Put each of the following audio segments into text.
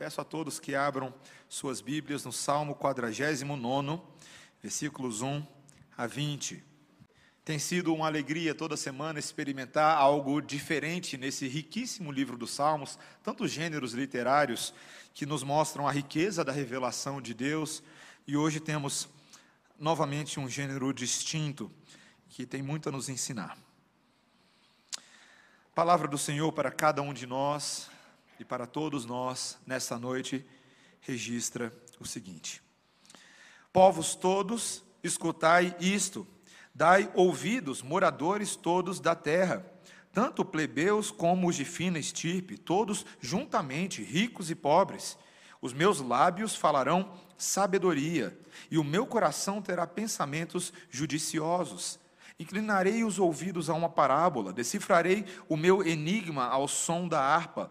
peço a todos que abram suas Bíblias no Salmo 49, versículos 1 a 20. Tem sido uma alegria toda semana experimentar algo diferente nesse riquíssimo livro dos Salmos, tantos gêneros literários que nos mostram a riqueza da revelação de Deus, e hoje temos novamente um gênero distinto que tem muito a nos ensinar. Palavra do Senhor para cada um de nós e para todos nós nessa noite registra o seguinte: Povos todos, escutai isto, dai ouvidos, moradores todos da terra, tanto plebeus como os de fina estirpe, todos juntamente, ricos e pobres. Os meus lábios falarão sabedoria, e o meu coração terá pensamentos judiciosos. Inclinarei os ouvidos a uma parábola, decifrarei o meu enigma ao som da harpa.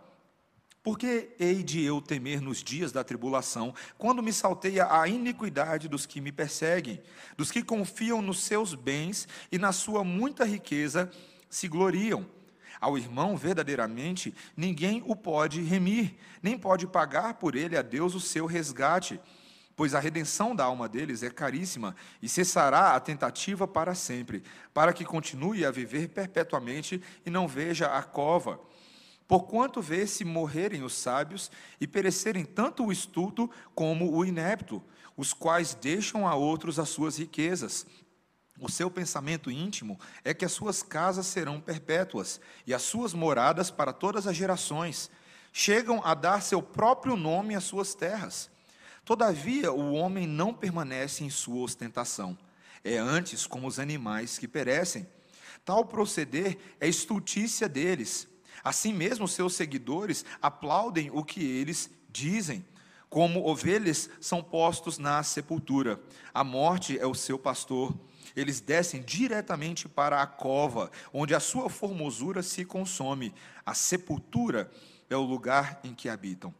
Por que hei de eu temer nos dias da tribulação, quando me salteia a iniquidade dos que me perseguem, dos que confiam nos seus bens e na sua muita riqueza se gloriam? Ao irmão, verdadeiramente, ninguém o pode remir, nem pode pagar por ele a Deus o seu resgate, pois a redenção da alma deles é caríssima e cessará a tentativa para sempre, para que continue a viver perpetuamente e não veja a cova. Porquanto vê-se morrerem os sábios e perecerem tanto o estulto como o inepto, os quais deixam a outros as suas riquezas o seu pensamento íntimo é que as suas casas serão perpétuas e as suas moradas para todas as gerações. Chegam a dar seu próprio nome às suas terras. Todavia, o homem não permanece em sua ostentação. É antes como os animais que perecem. Tal proceder é estultícia deles. Assim mesmo, seus seguidores aplaudem o que eles dizem. Como ovelhas são postos na sepultura. A morte é o seu pastor eles descem diretamente para a cova, onde a sua formosura se consome. A sepultura é o lugar em que habitam.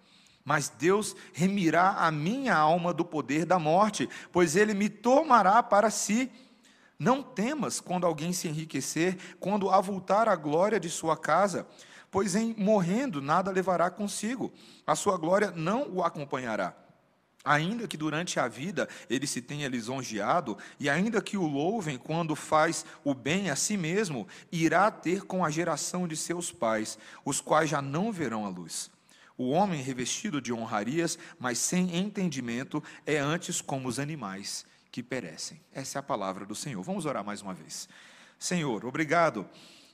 Mas Deus remirá a minha alma do poder da morte, pois ele me tomará para si. Não temas quando alguém se enriquecer, quando avultar a glória de sua casa, pois em morrendo nada levará consigo, a sua glória não o acompanhará. Ainda que durante a vida ele se tenha lisonjeado, e ainda que o louvem quando faz o bem a si mesmo, irá ter com a geração de seus pais, os quais já não verão a luz. O homem revestido de honrarias, mas sem entendimento, é antes como os animais que perecem. Essa é a palavra do Senhor. Vamos orar mais uma vez. Senhor, obrigado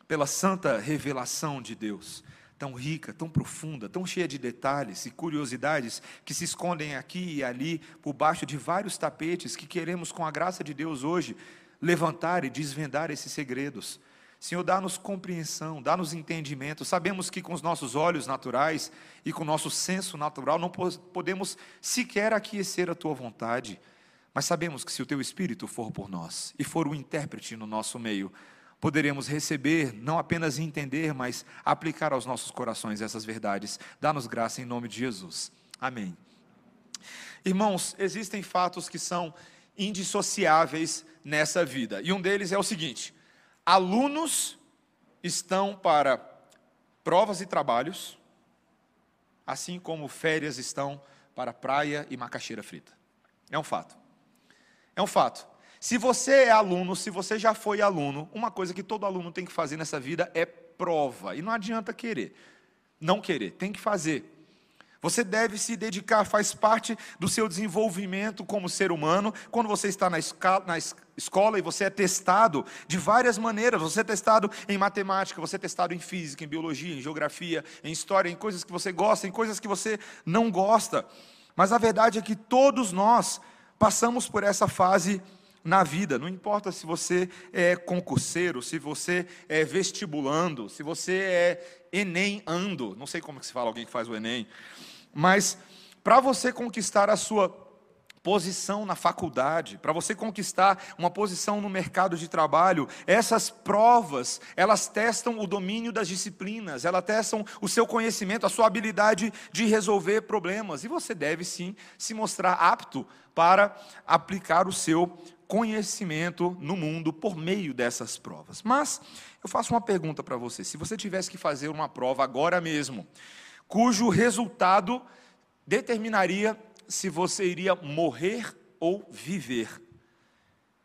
pela santa revelação de Deus tão rica, tão profunda, tão cheia de detalhes e curiosidades que se escondem aqui e ali por baixo de vários tapetes que queremos, com a graça de Deus hoje, levantar e desvendar esses segredos. Senhor, dá-nos compreensão, dá-nos entendimento. Sabemos que com os nossos olhos naturais e com o nosso senso natural não podemos sequer aquecer a tua vontade, mas sabemos que se o teu Espírito for por nós e for o intérprete no nosso meio, poderemos receber, não apenas entender, mas aplicar aos nossos corações essas verdades. Dá-nos graça em nome de Jesus. Amém. Irmãos, existem fatos que são indissociáveis nessa vida, e um deles é o seguinte: alunos estão para provas e trabalhos, assim como férias estão para praia e macaxeira frita. É um fato. É um fato. Se você é aluno, se você já foi aluno, uma coisa que todo aluno tem que fazer nessa vida é prova. E não adianta querer, não querer, tem que fazer. Você deve se dedicar, faz parte do seu desenvolvimento como ser humano. Quando você está na, escala, na escola e você é testado de várias maneiras, você é testado em matemática, você é testado em física, em biologia, em geografia, em história, em coisas que você gosta, em coisas que você não gosta. Mas a verdade é que todos nós passamos por essa fase na vida. Não importa se você é concurseiro, se você é vestibulando, se você é Enem ando, não sei como que se fala alguém que faz o Enem, mas para você conquistar a sua posição na faculdade, para você conquistar uma posição no mercado de trabalho, essas provas, elas testam o domínio das disciplinas, elas testam o seu conhecimento, a sua habilidade de resolver problemas, e você deve sim se mostrar apto para aplicar o seu conhecimento no mundo por meio dessas provas. Mas eu faço uma pergunta para você: se você tivesse que fazer uma prova agora mesmo, cujo resultado determinaria se você iria morrer ou viver.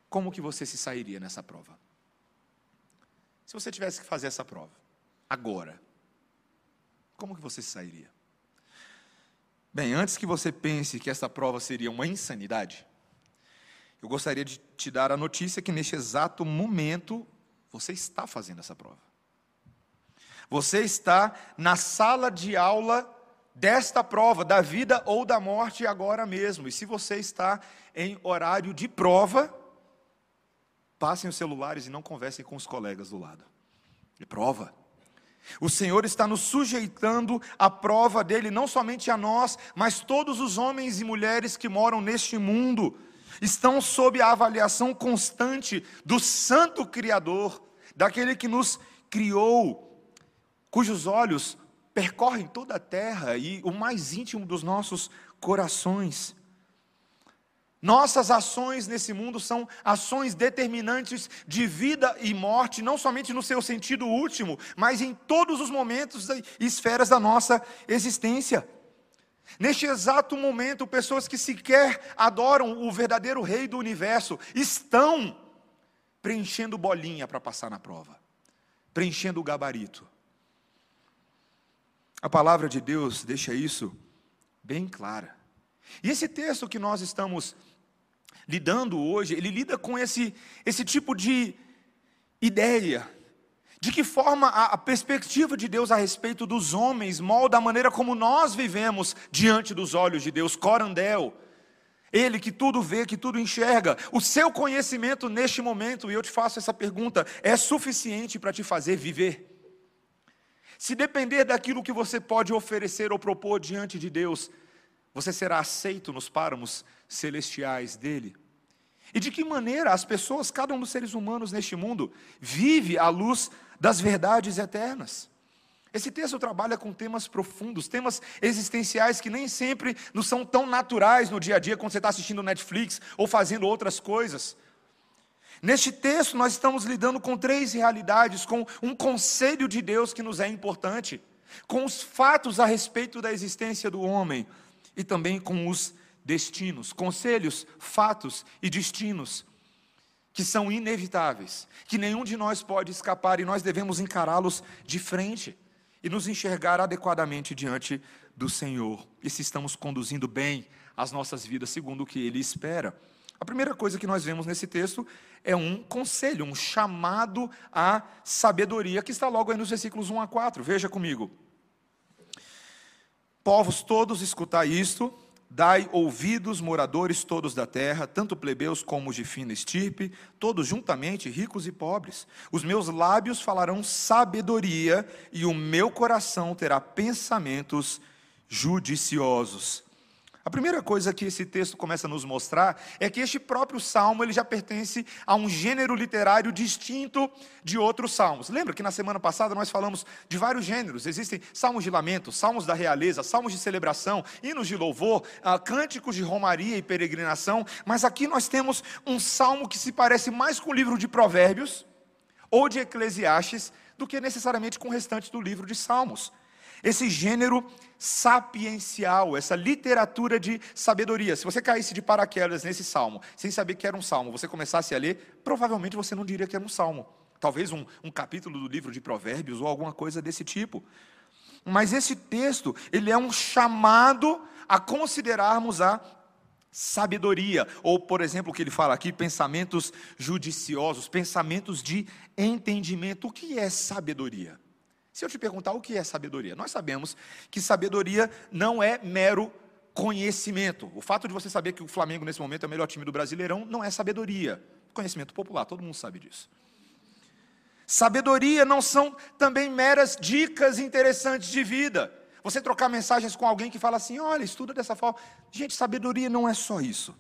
Como que você se sairia nessa prova? Se você tivesse que fazer essa prova, agora, como que você se sairia? Bem, antes que você pense que essa prova seria uma insanidade, eu gostaria de te dar a notícia que neste exato momento você está fazendo essa prova. Você está na sala de aula desta prova, da vida ou da morte agora mesmo. E se você está em horário de prova, passem os celulares e não conversem com os colegas do lado. É prova. O Senhor está nos sujeitando à prova dele, não somente a nós, mas todos os homens e mulheres que moram neste mundo estão sob a avaliação constante do Santo Criador, daquele que nos criou, cujos olhos percorrem toda a terra e o mais íntimo dos nossos corações. Nossas ações nesse mundo são ações determinantes de vida e morte, não somente no seu sentido último, mas em todos os momentos e esferas da nossa existência. Neste exato momento, pessoas que sequer adoram o verdadeiro Rei do universo estão preenchendo bolinha para passar na prova, preenchendo o gabarito. A palavra de Deus deixa isso bem clara. E esse texto que nós estamos lidando hoje, ele lida com esse, esse tipo de ideia. De que forma a, a perspectiva de Deus a respeito dos homens molda a maneira como nós vivemos diante dos olhos de Deus, corandel. Ele que tudo vê, que tudo enxerga. O seu conhecimento neste momento, e eu te faço essa pergunta, é suficiente para te fazer viver? Se depender daquilo que você pode oferecer ou propor diante de Deus, você será aceito nos páramos celestiais dele? E de que maneira as pessoas, cada um dos seres humanos neste mundo, vive à luz das verdades eternas? Esse texto trabalha com temas profundos, temas existenciais que nem sempre nos são tão naturais no dia a dia quando você está assistindo Netflix ou fazendo outras coisas. Neste texto, nós estamos lidando com três realidades, com um conselho de Deus que nos é importante, com os fatos a respeito da existência do homem e também com os destinos, conselhos, fatos e destinos que são inevitáveis, que nenhum de nós pode escapar e nós devemos encará-los de frente e nos enxergar adequadamente diante do Senhor, e se estamos conduzindo bem as nossas vidas segundo o que Ele espera. A primeira coisa que nós vemos nesse texto é um conselho, um chamado à sabedoria, que está logo aí nos versículos 1 a 4. Veja comigo. Povos todos, escutai isto, dai ouvidos, moradores todos da terra, tanto plebeus como de fina estirpe, todos juntamente, ricos e pobres. Os meus lábios falarão sabedoria, e o meu coração terá pensamentos judiciosos. A primeira coisa que esse texto começa a nos mostrar é que este próprio salmo ele já pertence a um gênero literário distinto de outros salmos. Lembra que na semana passada nós falamos de vários gêneros? Existem salmos de lamento, salmos da realeza, salmos de celebração, hinos de louvor, ah, cânticos de romaria e peregrinação, mas aqui nós temos um salmo que se parece mais com o livro de Provérbios ou de Eclesiastes do que necessariamente com o restante do livro de Salmos. Esse gênero sapiencial, essa literatura de sabedoria. Se você caísse de paraquedas nesse salmo, sem saber que era um salmo, você começasse a ler, provavelmente você não diria que era um salmo. Talvez um, um capítulo do livro de Provérbios ou alguma coisa desse tipo. Mas esse texto, ele é um chamado a considerarmos a sabedoria, ou por exemplo, o que ele fala aqui, pensamentos judiciosos, pensamentos de entendimento. O que é sabedoria? Se eu te perguntar o que é sabedoria, nós sabemos que sabedoria não é mero conhecimento. O fato de você saber que o Flamengo nesse momento é o melhor time do Brasileirão não é sabedoria. Conhecimento popular, todo mundo sabe disso. Sabedoria não são também meras dicas interessantes de vida. Você trocar mensagens com alguém que fala assim: olha, estuda dessa forma. Gente, sabedoria não é só isso.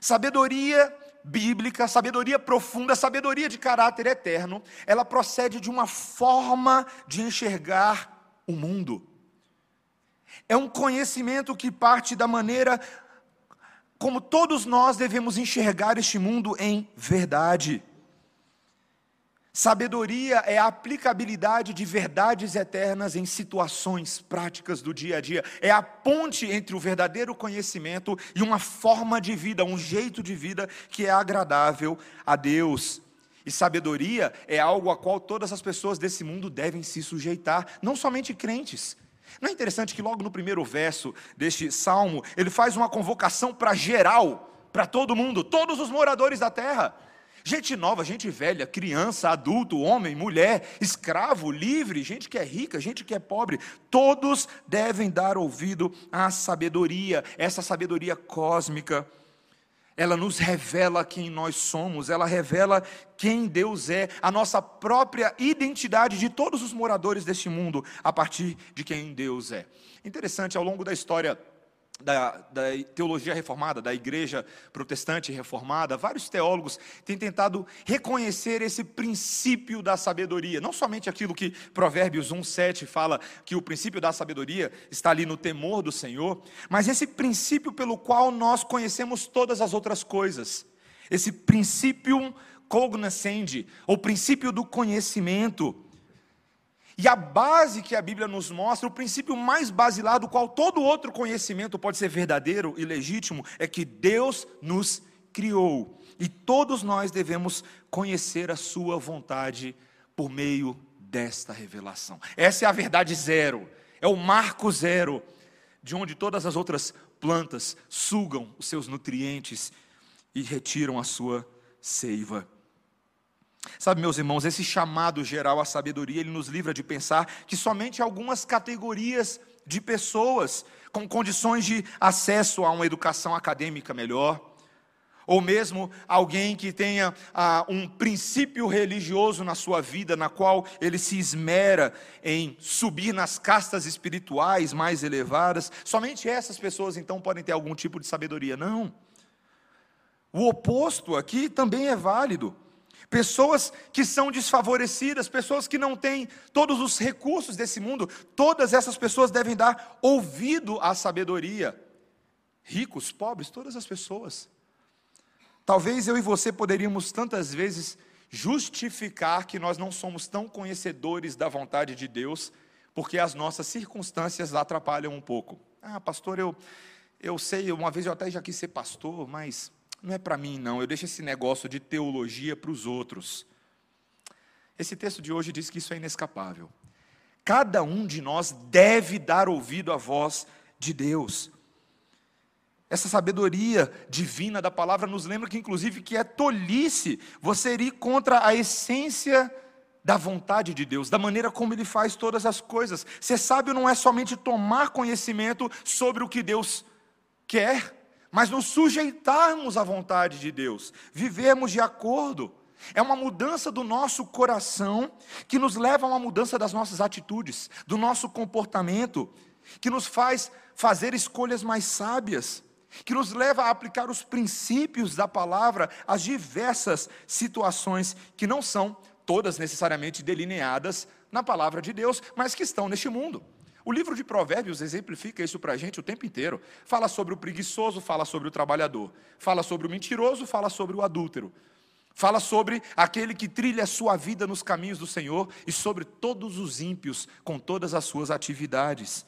Sabedoria bíblica, sabedoria profunda, sabedoria de caráter eterno, ela procede de uma forma de enxergar o mundo. É um conhecimento que parte da maneira como todos nós devemos enxergar este mundo em verdade. Sabedoria é a aplicabilidade de verdades eternas em situações práticas do dia a dia. É a ponte entre o verdadeiro conhecimento e uma forma de vida, um jeito de vida que é agradável a Deus. E sabedoria é algo a qual todas as pessoas desse mundo devem se sujeitar, não somente crentes. Não é interessante que logo no primeiro verso deste salmo, ele faz uma convocação para geral, para todo mundo, todos os moradores da terra. Gente nova, gente velha, criança, adulto, homem, mulher, escravo, livre, gente que é rica, gente que é pobre, todos devem dar ouvido à sabedoria, essa sabedoria cósmica. Ela nos revela quem nós somos, ela revela quem Deus é, a nossa própria identidade de todos os moradores deste mundo, a partir de quem Deus é. Interessante, ao longo da história da, da, teologia reformada, da igreja protestante reformada, vários teólogos têm tentado reconhecer esse princípio da sabedoria, não somente aquilo que Provérbios 1,7 fala, que o princípio da sabedoria está ali no temor do Senhor, mas esse princípio pelo qual nós conhecemos todas as outras coisas, esse princípio cognoscendi, ou princípio do conhecimento, e a base que a Bíblia nos mostra, o princípio mais basilar do qual todo outro conhecimento pode ser verdadeiro e legítimo, é que Deus nos criou. E todos nós devemos conhecer a Sua vontade por meio desta revelação. Essa é a verdade zero, é o marco zero, de onde todas as outras plantas sugam os seus nutrientes e retiram a sua seiva. Sabe, meus irmãos, esse chamado geral à sabedoria, ele nos livra de pensar que somente algumas categorias de pessoas com condições de acesso a uma educação acadêmica melhor, ou mesmo alguém que tenha ah, um princípio religioso na sua vida, na qual ele se esmera em subir nas castas espirituais mais elevadas, somente essas pessoas então podem ter algum tipo de sabedoria. Não. O oposto aqui também é válido pessoas que são desfavorecidas, pessoas que não têm todos os recursos desse mundo, todas essas pessoas devem dar ouvido à sabedoria. Ricos, pobres, todas as pessoas. Talvez eu e você poderíamos tantas vezes justificar que nós não somos tão conhecedores da vontade de Deus, porque as nossas circunstâncias atrapalham um pouco. Ah, pastor, eu, eu sei, uma vez eu até já quis ser pastor, mas não é para mim, não. Eu deixo esse negócio de teologia para os outros. Esse texto de hoje diz que isso é inescapável. Cada um de nós deve dar ouvido à voz de Deus. Essa sabedoria divina da palavra nos lembra que, inclusive, que é tolice você ir contra a essência da vontade de Deus, da maneira como Ele faz todas as coisas. Ser sábio não é somente tomar conhecimento sobre o que Deus quer, mas nos sujeitarmos à vontade de Deus, vivermos de acordo. É uma mudança do nosso coração que nos leva a uma mudança das nossas atitudes, do nosso comportamento, que nos faz fazer escolhas mais sábias, que nos leva a aplicar os princípios da palavra às diversas situações que não são todas necessariamente delineadas na palavra de Deus, mas que estão neste mundo. O livro de Provérbios exemplifica isso para a gente o tempo inteiro. Fala sobre o preguiçoso, fala sobre o trabalhador. Fala sobre o mentiroso, fala sobre o adúltero. Fala sobre aquele que trilha a sua vida nos caminhos do Senhor e sobre todos os ímpios com todas as suas atividades.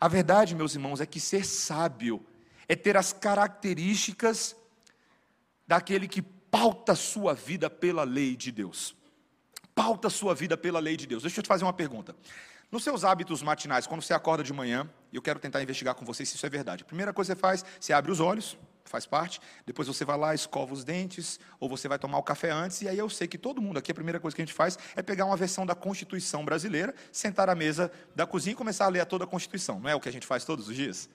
A verdade, meus irmãos, é que ser sábio é ter as características daquele que pauta sua vida pela lei de Deus. Pauta sua vida pela lei de Deus. Deixa eu te fazer uma pergunta. Nos seus hábitos matinais, quando você acorda de manhã, eu quero tentar investigar com você se isso é verdade. A primeira coisa que você faz, você abre os olhos, faz parte, depois você vai lá, escova os dentes, ou você vai tomar o café antes, e aí eu sei que todo mundo aqui, a primeira coisa que a gente faz é pegar uma versão da Constituição brasileira, sentar à mesa da cozinha e começar a ler toda a Constituição. Não é o que a gente faz todos os dias?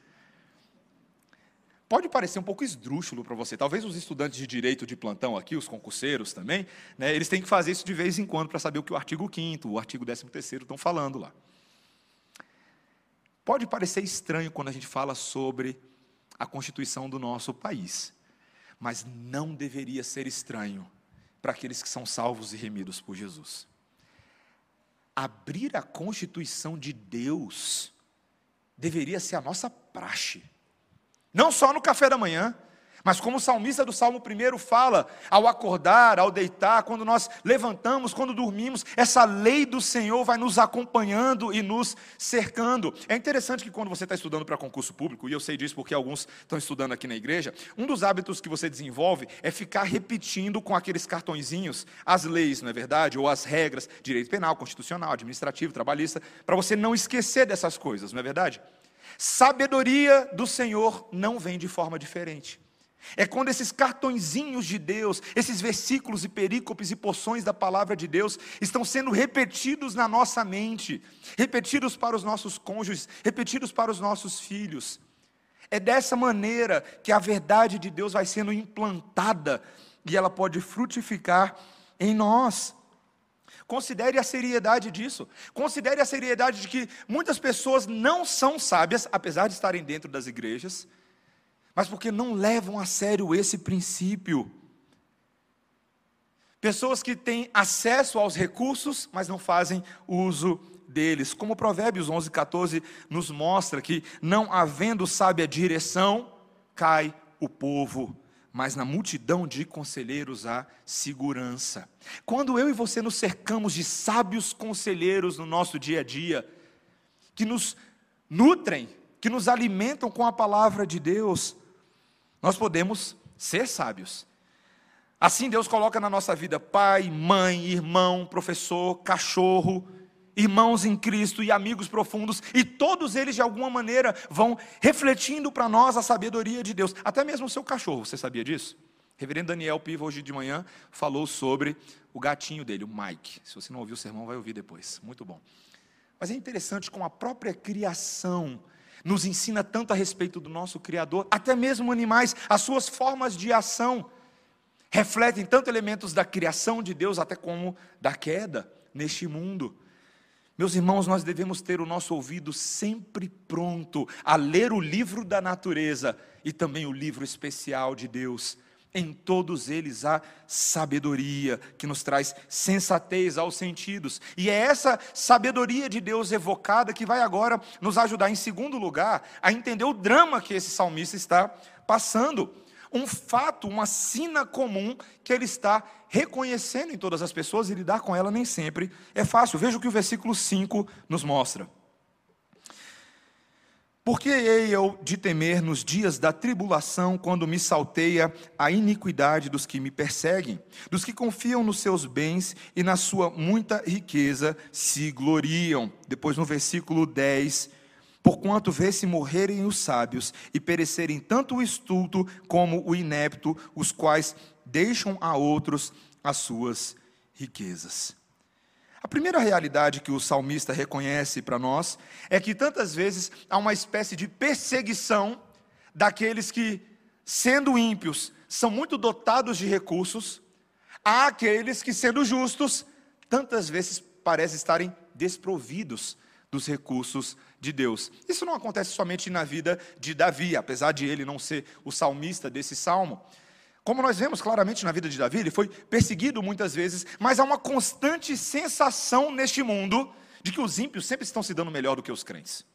Pode parecer um pouco esdrúxulo para você. Talvez os estudantes de direito de plantão aqui, os concurseiros também, né, eles têm que fazer isso de vez em quando para saber o que o artigo 5 o artigo 13 estão falando lá. Pode parecer estranho quando a gente fala sobre a constituição do nosso país, mas não deveria ser estranho para aqueles que são salvos e remidos por Jesus. Abrir a constituição de Deus deveria ser a nossa praxe. Não só no café da manhã, Mas como o salmista do Salmo 1 fala, ao acordar, ao deitar, quando nós levantamos, quando dormimos, essa lei do Senhor vai nos acompanhando e nos cercando. É interessante que quando você está estudando para concurso público, e eu sei disso porque alguns estão estudando aqui na igreja, um dos hábitos que você desenvolve é ficar repetindo com aqueles cartõezinhos as leis, não é verdade? Ou as regras, direito penal, constitucional, administrativo, trabalhista, para você não esquecer dessas coisas, não é verdade? Sabedoria do Senhor não vem de forma diferente. É quando esses cartõezinhos de Deus, esses versículos e perícopes e porções da palavra de Deus estão sendo repetidos na nossa mente, repetidos para os nossos cônjuges, repetidos para os nossos filhos. É dessa maneira que a verdade de Deus vai sendo implantada e ela pode frutificar em nós. Considere a seriedade disso. Considere a seriedade de que muitas pessoas não são sábias, apesar de estarem dentro das igrejas mas porque não levam a sério esse princípio. Pessoas que têm acesso aos recursos, mas não fazem uso deles. Como Provérbios 11, 14 nos mostra que, não havendo sábia direção, cai o povo, mas na multidão de conselheiros há segurança. Quando eu e você nos cercamos de sábios conselheiros no nosso dia a dia, que nos nutrem, que nos alimentam com a palavra de Deus, nós podemos ser sábios. Assim Deus coloca na nossa vida pai, mãe, irmão, professor, cachorro, irmãos em Cristo e amigos profundos, e todos eles de alguma maneira vão refletindo para nós a sabedoria de Deus. Até mesmo o seu cachorro, você sabia disso? Reverendo Daniel Piva, hoje de manhã, falou sobre o gatinho dele, o Mike. Se você não ouviu o sermão, vai ouvir depois. Muito bom. Mas é interessante como a própria criação nos ensina tanto a respeito do nosso Criador, até mesmo animais, as suas formas de ação refletem tanto elementos da criação de Deus, até como da queda neste mundo. Meus irmãos, nós devemos ter o nosso ouvido sempre pronto a ler o livro da natureza e também o livro especial de Deus em todos eles há sabedoria que nos traz sensatez aos sentidos. E é essa sabedoria de Deus evocada que vai agora nos ajudar, em segundo lugar, a entender o drama que esse salmista está passando. Um fato, uma sina comum que ele está reconhecendo em todas as pessoas e lidar com ela nem sempre é fácil. Veja o que o versículo 5 nos mostra. Por que hei eu de temer nos dias da tribulação, quando me salteia a iniquidade dos que me perseguem, dos que confiam nos seus bens e na sua muita riqueza se gloriam? Depois no versículo 10, porquanto vê-se morrerem os sábios e perecerem tanto o estulto como o inepto, os quais deixam a outros as suas riquezas. A primeira realidade que o salmista reconhece para nós é que tantas vezes há uma espécie de perseguição daqueles que, sendo ímpios, são muito dotados de recursos, há aqueles que, sendo justos, tantas vezes parecem estarem desprovidos dos recursos de Deus. Isso não acontece somente na vida de Davi, apesar de ele não ser o salmista desse salmo. Como nós vemos claramente na vida de Davi, ele foi perseguido muitas vezes, mas há uma constante sensação neste mundo de que os ímpios sempre estão se dando melhor do que os crentes.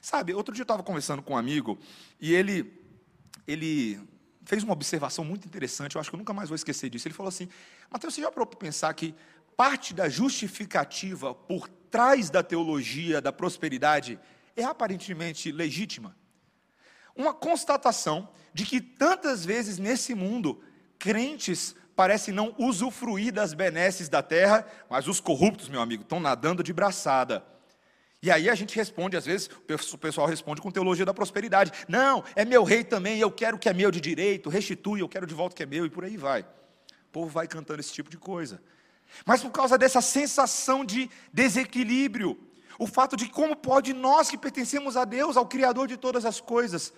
Sabe, outro dia eu estava conversando com um amigo e ele, ele fez uma observação muito interessante, eu acho que eu nunca mais vou esquecer disso. Ele falou assim: Mateus, você já parou para pensar que parte da justificativa por trás da teologia da prosperidade é aparentemente legítima? Uma constatação de que tantas vezes nesse mundo, crentes parecem não usufruir das benesses da terra, mas os corruptos, meu amigo, estão nadando de braçada. E aí a gente responde, às vezes, o pessoal responde com teologia da prosperidade. Não, é meu rei também, eu quero o que é meu de direito, restitui, eu quero de volta o que é meu, e por aí vai. O povo vai cantando esse tipo de coisa. Mas por causa dessa sensação de desequilíbrio, o fato de como pode nós que pertencemos a Deus, ao Criador de todas as coisas,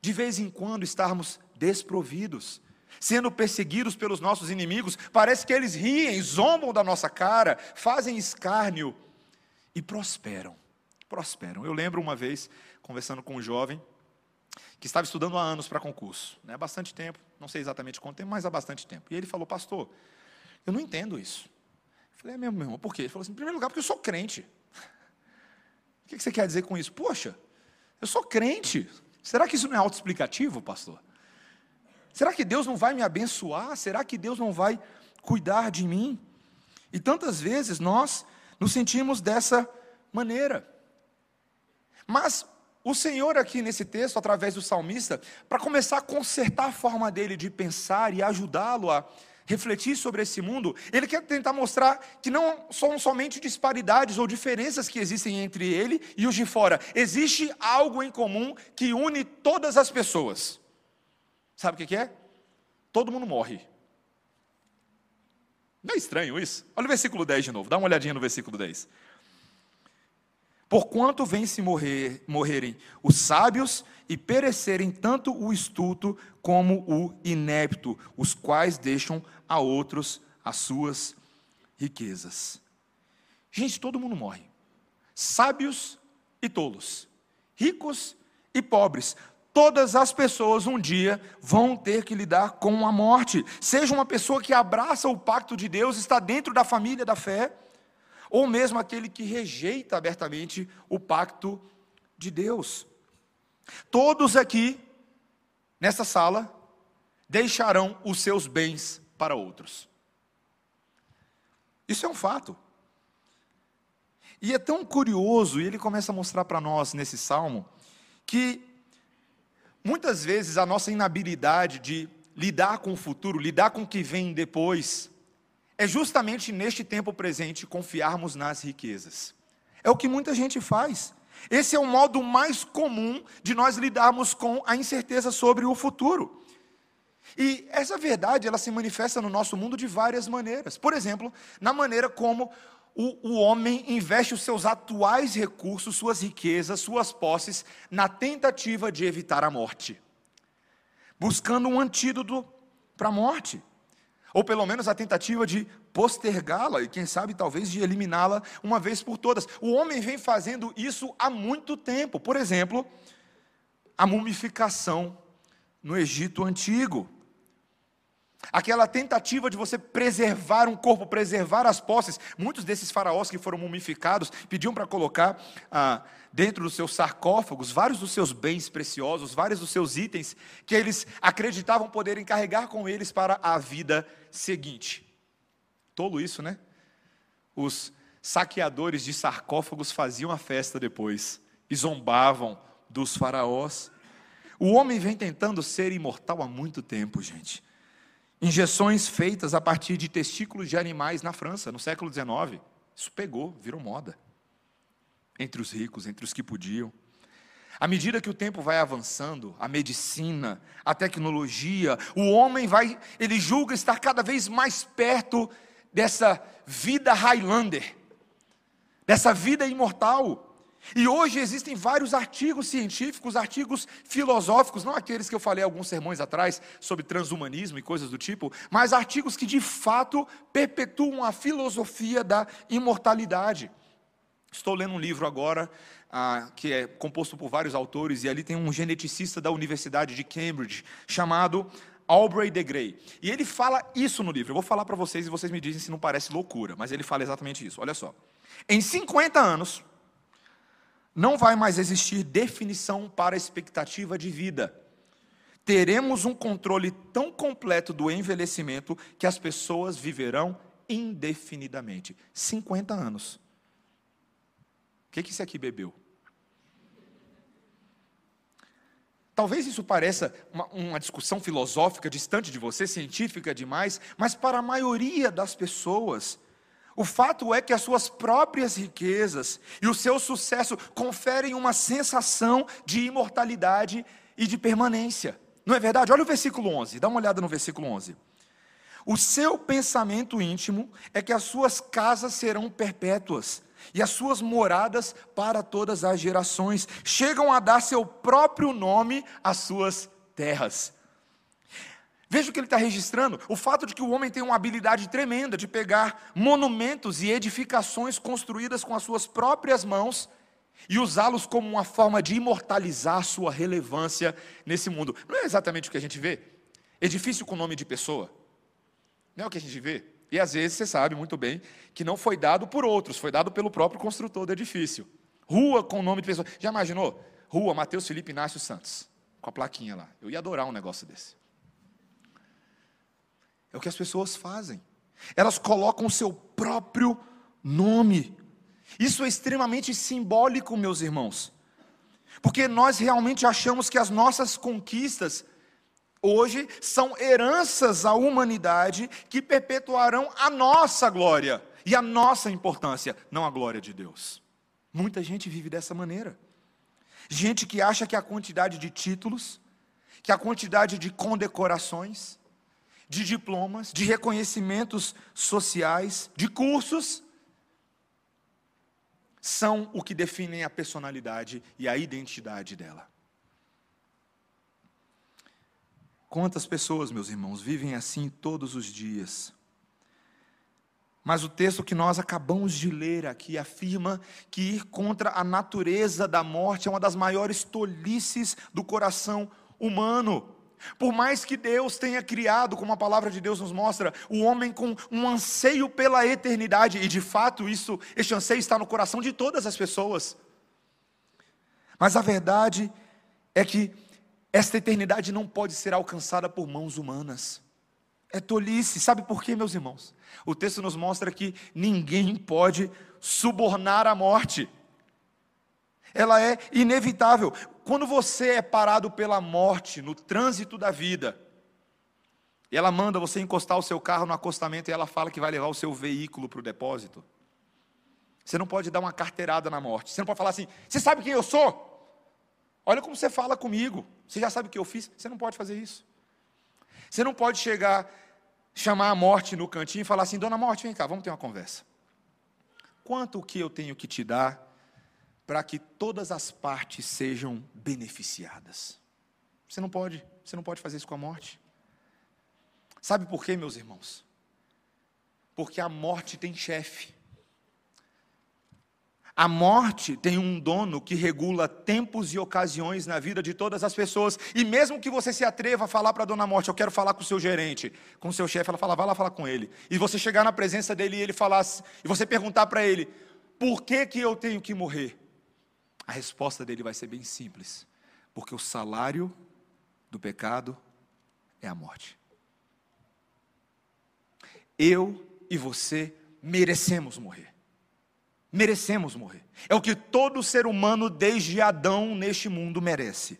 de vez em quando estarmos desprovidos, sendo perseguidos pelos nossos inimigos, parece que eles riem, zombam da nossa cara, fazem escárnio e prosperam. Prosperam. Eu lembro uma vez, conversando com um jovem, que estava estudando há anos para concurso, né, há bastante tempo, não sei exatamente quanto tempo, mas há bastante tempo. E ele falou, pastor, eu não entendo isso. Eu falei, é mesmo, meu irmão, por quê? Ele falou assim, em primeiro lugar, porque eu sou crente. O que você quer dizer com isso? Poxa, eu sou crente, Será que isso não é autoexplicativo, pastor? Será que Deus não vai me abençoar? Será que Deus não vai cuidar de mim? E tantas vezes nós nos sentimos dessa maneira. Mas o Senhor, aqui nesse texto, através do salmista, para começar a consertar a forma dele de pensar e ajudá-lo a refletir sobre esse mundo, ele quer tentar mostrar que não são somente disparidades ou diferenças que existem entre ele e os de fora, existe algo em comum que une todas as pessoas. Sabe o que é? Todo mundo morre. Não é estranho isso? Olha o versículo 10 de novo, dá uma olhadinha no versículo 10. Porquanto vem se morrer, morrerem os sábios e perecerem tanto o estulto como o inepto, os quais deixam a outros as suas riquezas. Gente, todo mundo morre. Sábios e tolos, ricos e pobres. Todas as pessoas um dia vão ter que lidar com a morte. Seja uma pessoa que abraça o pacto de Deus, está dentro da família da fé, ou mesmo aquele que rejeita abertamente o pacto de Deus. Todos aqui, nessa sala, deixarão os seus bens para outros. Isso é um fato. E é tão curioso, e ele começa a mostrar para nós nesse salmo, que muitas vezes a nossa inabilidade de lidar com o futuro, lidar com o que vem depois, é justamente neste tempo presente confiarmos nas riquezas. É o que muita gente faz. Esse é o modo mais comum de nós lidarmos com a incerteza sobre o futuro. E essa verdade, ela se manifesta no nosso mundo de várias maneiras. Por exemplo, na maneira como o, o, homem investe os seus atuais recursos, suas riquezas, suas posses, na tentativa de evitar a morte, buscando um antídoto para a morte. Ou pelo menos a tentativa de postergá-la e, quem sabe, talvez de eliminá-la uma vez por todas. O homem vem fazendo isso há muito tempo. Por exemplo, a mumificação no Egito Antigo. Aquela tentativa de você preservar um corpo, preservar as posses. Muitos desses faraós que foram mumificados pediam para colocar ah, dentro dos seus sarcófagos vários dos seus bens preciosos, vários dos seus itens que eles acreditavam poderem carregar com eles para a vida seguinte. Tolo isso, né? Os saqueadores de sarcófagos faziam a festa depois e zombavam dos faraós. O homem vem tentando ser imortal há muito tempo, gente. Injeções feitas a partir de testículos de animais na França, no século XIX. Isso pegou, virou moda. Entre os ricos, entre os que podiam. À medida que o tempo vai avançando, a medicina, a tecnologia, o homem vai, ele julga estar cada vez mais perto dessa vida Highlander, dessa vida imortal. E hoje existem vários artigos científicos, artigos filosóficos, não aqueles que eu falei alguns sermões atrás sobre transhumanismo e coisas do tipo, mas artigos que de fato perpetuam a filosofia da imortalidade. Estou lendo um livro agora ah, que é composto por vários autores, e ali tem um geneticista da Universidade de Cambridge chamado Aubrey de Grey. E ele fala isso no livro. Eu vou falar para vocês e vocês me dizem se não parece loucura, mas ele fala exatamente isso. Olha só. Em 50 anos, não vai mais existir definição para expectativa de vida. Teremos um controle tão completo do envelhecimento que as pessoas viverão indefinidamente. 50 anos. O que, que aqui bebeu? Talvez isso pareça uma, uma, discussão filosófica distante de você, científica demais, mas para a maioria das pessoas, o fato é que as suas próprias riquezas e o seu sucesso conferem uma sensação de imortalidade e de permanência. Não é verdade? Olha o versículo 11, dá uma olhada no versículo 11. O seu pensamento íntimo é que as suas casas serão perpétuas e as suas moradas para todas as gerações. Chegam a dar seu próprio nome às suas terras. Veja o que ele está registrando: o fato de que o homem tem uma habilidade tremenda de pegar monumentos e edificações construídas com as suas próprias mãos e usá-los como uma forma de imortalizar sua relevância nesse mundo. Não é exatamente o que a gente vê? Edifício com nome de pessoa. Não é o que a gente vê? E às vezes você sabe muito bem que não foi dado por outros, foi dado pelo próprio construtor do edifício. Rua com nome de pessoa. Já imaginou? Rua Mateus Felipe Inácio Santos, com a plaquinha lá. Eu ia adorar um negócio desse. É o que as pessoas fazem. Elas colocam o seu próprio nome. Isso é extremamente simbólico, meus irmãos. Porque nós realmente achamos que as nossas conquistas hoje são heranças à humanidade que perpetuarão a nossa glória e a nossa importância, não a glória de Deus. Muita gente vive dessa maneira. Gente que acha que a quantidade de títulos, que a quantidade de condecorações, de diplomas, de reconhecimentos sociais, de cursos, são o que definem a personalidade e a identidade dela. Quantas pessoas, meus irmãos, vivem assim todos os dias? Mas o texto que nós acabamos de ler aqui afirma que ir contra a natureza da morte é uma das maiores tolices do coração humano. Por mais que Deus tenha criado, como a palavra de Deus nos mostra, o homem com um anseio pela eternidade, e de fato isso, este anseio está no coração de todas as pessoas. Mas a verdade é que esta eternidade não pode ser alcançada por mãos humanas. É tolice, sabe por quê, meus irmãos? O texto nos mostra que ninguém pode subornar a morte. Ela é inevitável. Quando você é parado pela morte no trânsito da vida, e ela manda você encostar o seu carro no acostamento e ela fala que vai levar o seu veículo para o depósito. Você não pode dar uma carteirada na morte. Você não pode falar assim: você sabe quem eu sou? Olha como você fala comigo. Você já sabe o que eu fiz? Você não pode fazer isso. Você não pode chegar, chamar a morte no cantinho e falar assim: Dona Morte, vem cá, vamos ter uma conversa. Quanto que eu tenho que te dar para que todas as partes sejam beneficiadas. Você não pode, você não pode fazer isso com a morte. Sabe por quê, meus irmãos? Porque a morte tem chefe. A morte tem um dono que regula tempos e ocasiões na vida de todas as pessoas. E mesmo que você se atreva a falar para a dona morte, eu quero falar com o seu gerente, com o seu chefe, ela fala, vai lá falar com ele. E você chegar na presença dele e ele falar, e você perguntar para ele, por que, que eu tenho que morrer? A resposta dele vai ser bem simples, porque o salário do pecado é a morte. Eu e você merecemos morrer. Merecemos morrer. É o que todo ser humano, desde Adão neste mundo, merece.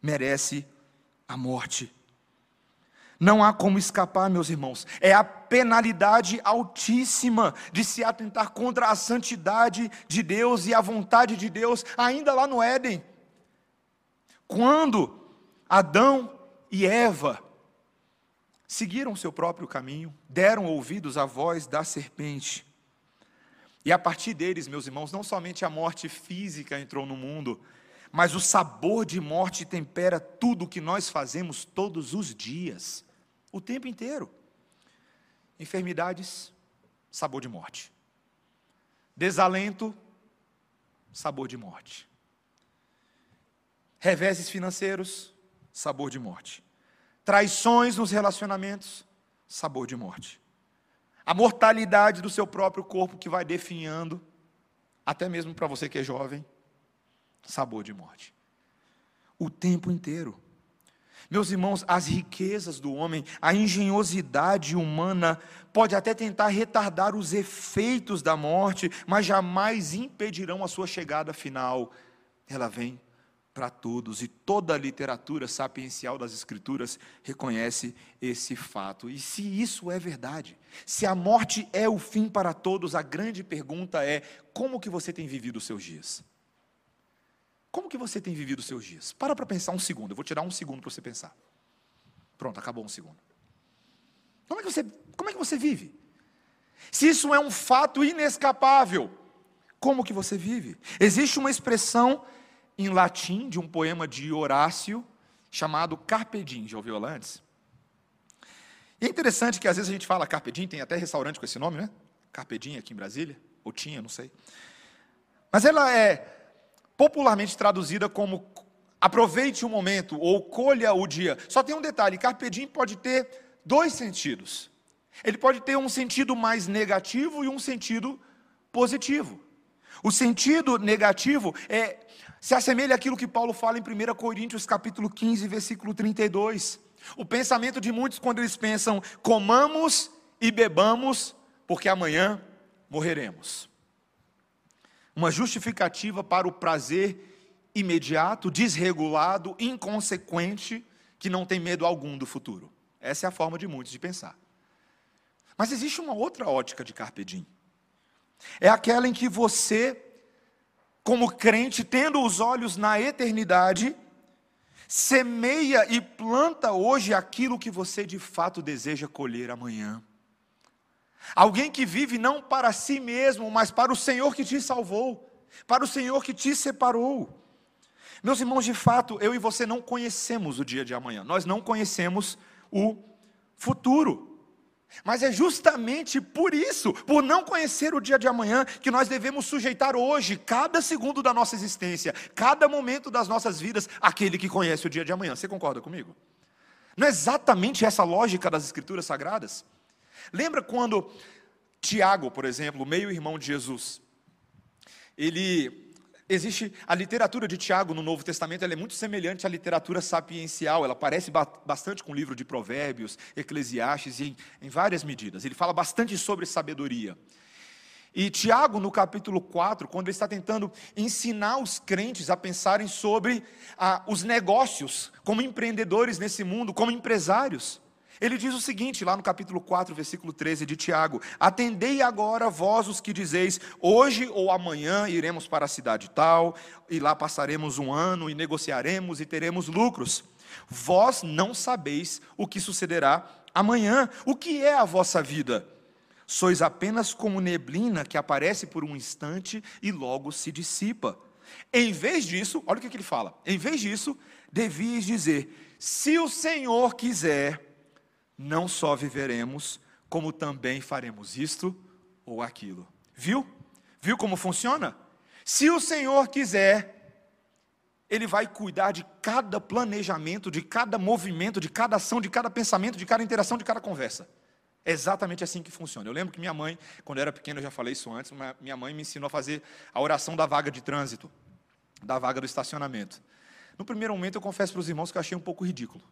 Merece a morte. Não há como escapar, meus irmãos. É a penalidade altíssima de se atentar contra a santidade de Deus e a vontade de Deus, ainda lá no Éden. Quando Adão e Eva seguiram seu próprio caminho, deram ouvidos à voz da serpente. E a partir deles, meus irmãos, não somente a morte física entrou no mundo, mas o sabor de morte tempera tudo o que nós fazemos todos os dias o tempo inteiro. Enfermidades, sabor de morte. Desalento, sabor de morte. Reveses financeiros, sabor de morte. Traições nos relacionamentos, sabor de morte. A mortalidade do seu próprio corpo que vai definhando, até mesmo para você que é jovem, sabor de morte. O tempo inteiro. Meus irmãos, as riquezas do homem, a engenhosidade humana pode até tentar retardar os efeitos da morte, mas jamais impedirão a sua chegada final. Ela vem para todos e toda a literatura sapiencial das Escrituras reconhece esse fato. E se isso é verdade, se a morte é o fim para todos, a grande pergunta é: como que você tem vivido os seus dias? Como que você tem vivido os seus dias? Para para pensar um segundo. Eu vou tirar um segundo para você pensar. Pronto, acabou um segundo. Como é que você, como é que você vive? Se isso é um fato inescapável, como que você vive? Existe uma expressão em latim de um poema de Horácio chamado Carpe Diem. Já ouviu antes? E é interessante que às vezes a gente fala Carpe Diem, tem até restaurante com esse nome, né? Carpe Diem aqui em Brasília, ou tinha, não sei. Mas ela é popularmente traduzida como aproveite o momento ou colha o dia. Só tem um detalhe: carpe diem pode ter dois sentidos. Ele pode ter um sentido mais negativo e um sentido positivo. O sentido negativo é se assemelha àquilo que Paulo fala em 1 Coríntios capítulo 15, versículo 32, O pensamento de muitos quando eles pensam, comamos e bebamos, porque amanhã morreremos. Uma justificativa para o prazer imediato, desregulado, inconsequente, que não tem medo algum do futuro. Essa é a forma de muitos de pensar. Mas existe uma outra ótica de Carpe Diem. É aquela em que você, como crente, tendo os olhos na eternidade, semeia e planta hoje aquilo que você de fato deseja colher amanhã. Alguém que vive não para si mesmo, mas para o Senhor que te salvou, para o Senhor que te separou. Meus irmãos, de fato, eu e você não conhecemos o dia de amanhã, nós não conhecemos o futuro. Mas é justamente por isso, por não conhecer o dia de amanhã, que nós devemos sujeitar hoje, cada segundo da nossa existência, cada momento das nossas vidas, aquele que conhece o dia de amanhã. Você concorda comigo? Não é exatamente essa lógica das Escrituras Sagradas? Lembra quando Tiago, por exemplo, meio-irmão de Jesus, ele existe a literatura de Tiago no Novo Testamento, ela é muito semelhante à literatura sapiencial, ela parece ba bastante com o livro de Provérbios, Eclesiastes, em, em várias medidas. Ele fala bastante sobre sabedoria. E Tiago, no capítulo 4, quando ele está tentando ensinar os crentes a pensarem sobre ah, os negócios, como empreendedores nesse mundo, como empresários, ele diz o seguinte, lá no capítulo 4, versículo 13 de Tiago: Atendei agora vós os que dizeis, hoje ou amanhã iremos para a cidade tal, e lá passaremos um ano, e negociaremos e teremos lucros. Vós não sabeis o que sucederá amanhã. O que é a vossa vida? Sois apenas como neblina que aparece por um instante e logo se dissipa. Em vez disso, olha o que ele fala: em vez disso, devias dizer: se o Senhor quiser não só viveremos, como também faremos isto ou aquilo. Viu? Viu como funciona? Se o Senhor quiser, Ele vai cuidar de cada planejamento, de cada movimento, de cada ação, de cada pensamento, de cada interação, de cada conversa. É exatamente assim que funciona. Eu lembro que minha mãe, quando eu era pequeno, eu já falei isso antes, minha mãe me ensinou a fazer a oração da vaga de trânsito, da vaga do estacionamento. No primeiro momento, eu confesso para os irmãos que eu achei um pouco ridículo.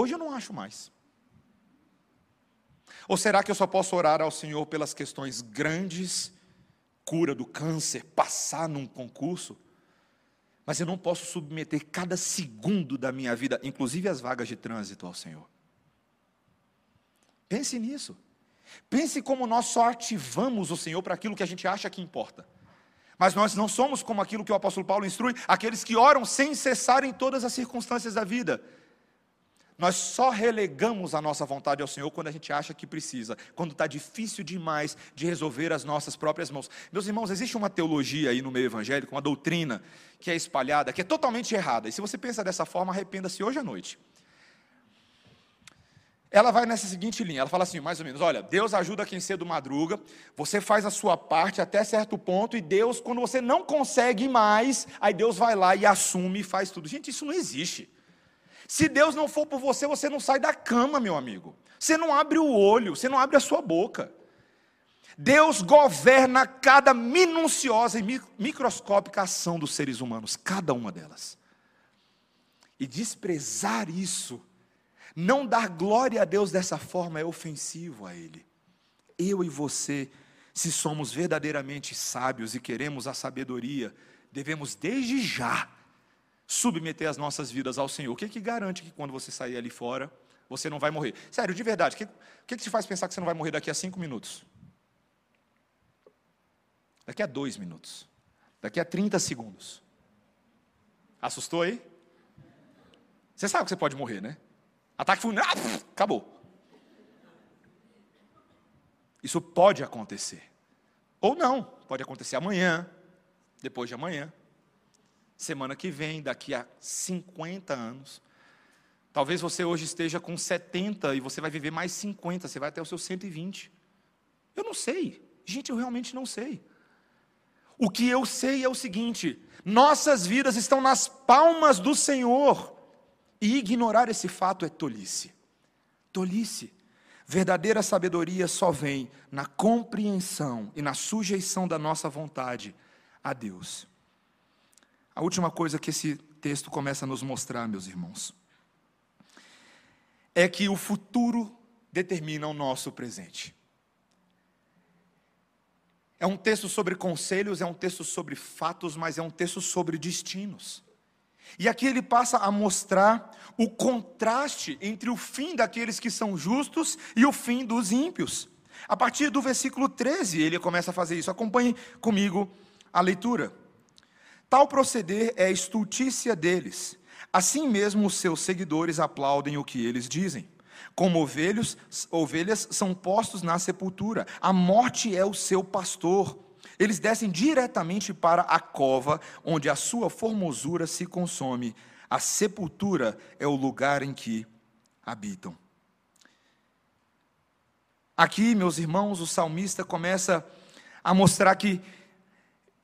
Hoje eu não acho mais. Ou será que eu só posso orar ao Senhor pelas questões grandes, cura do câncer, passar num concurso? Mas eu não posso submeter cada segundo da minha vida, inclusive as vagas de trânsito, ao Senhor. Pense nisso. Pense como nós só ativamos o Senhor para aquilo que a gente acha que importa. Mas nós não somos como aquilo que o apóstolo Paulo instrui, aqueles que oram sem cessar em todas as circunstâncias da vida. Nós só relegamos a nossa vontade ao Senhor quando a gente acha que precisa, quando está difícil demais de resolver as nossas próprias mãos. Meus irmãos, existe uma teologia aí no meio evangélico, uma doutrina que é espalhada, que é totalmente errada. E se você pensa dessa forma, arrependa-se hoje à noite. Ela vai nessa seguinte linha, ela fala assim, mais ou menos, olha, Deus ajuda quem cedo madruga, você faz a sua parte até certo ponto, e Deus, quando você não consegue mais, aí Deus vai lá e assume e faz tudo. Gente, isso não existe. Se Deus não for por você, você não sai da cama, meu amigo. Você não abre o olho, você não abre a sua boca. Deus governa cada minuciosa e microscópica ação dos seres humanos, cada uma delas. E desprezar isso, não dar glória a Deus dessa forma é ofensivo a Ele. Eu e você, se somos verdadeiramente sábios e queremos a sabedoria, devemos desde já submeter as nossas vidas ao Senhor. O que, é que garante que quando você sair ali fora, você não vai morrer? Sério, de verdade, o que, que, que te faz pensar que você não vai morrer daqui a cinco minutos? Daqui a dois minutos. Daqui a 30 segundos. Assustou aí? Você sabe que você pode morrer, né? Ataque fulminante, ah, acabou. Isso pode acontecer. Ou não, pode acontecer amanhã, depois de amanhã semana que vem, daqui a 50 anos. Talvez você hoje esteja com 70 e você vai viver mais 50, você vai até os seus 120. Eu não sei. Gente, eu realmente não sei. O que eu sei é o seguinte: nossas vidas estão nas palmas do Senhor. E ignorar esse fato é tolice. Tolice. Verdadeira sabedoria só vem na compreensão e na sujeição da nossa vontade a Deus. A última coisa que esse texto começa a nos mostrar, meus irmãos, é que o futuro determina o nosso presente. É um texto sobre conselhos, é um texto sobre fatos, mas é um texto sobre destinos. E aqui ele passa a mostrar o contraste entre o fim daqueles que são justos e o fim dos ímpios. A partir do versículo 13, ele começa a fazer isso. Acompanhe comigo a leitura. Tal proceder é a estultícia deles. Assim mesmo os seus seguidores aplaudem o que eles dizem. Como ovelhos, ovelhas são postos na sepultura. A morte é o seu pastor. Eles descem diretamente para a cova, onde a sua formosura se consome. A sepultura é o lugar em que habitam. Aqui, meus irmãos, o salmista começa a mostrar que,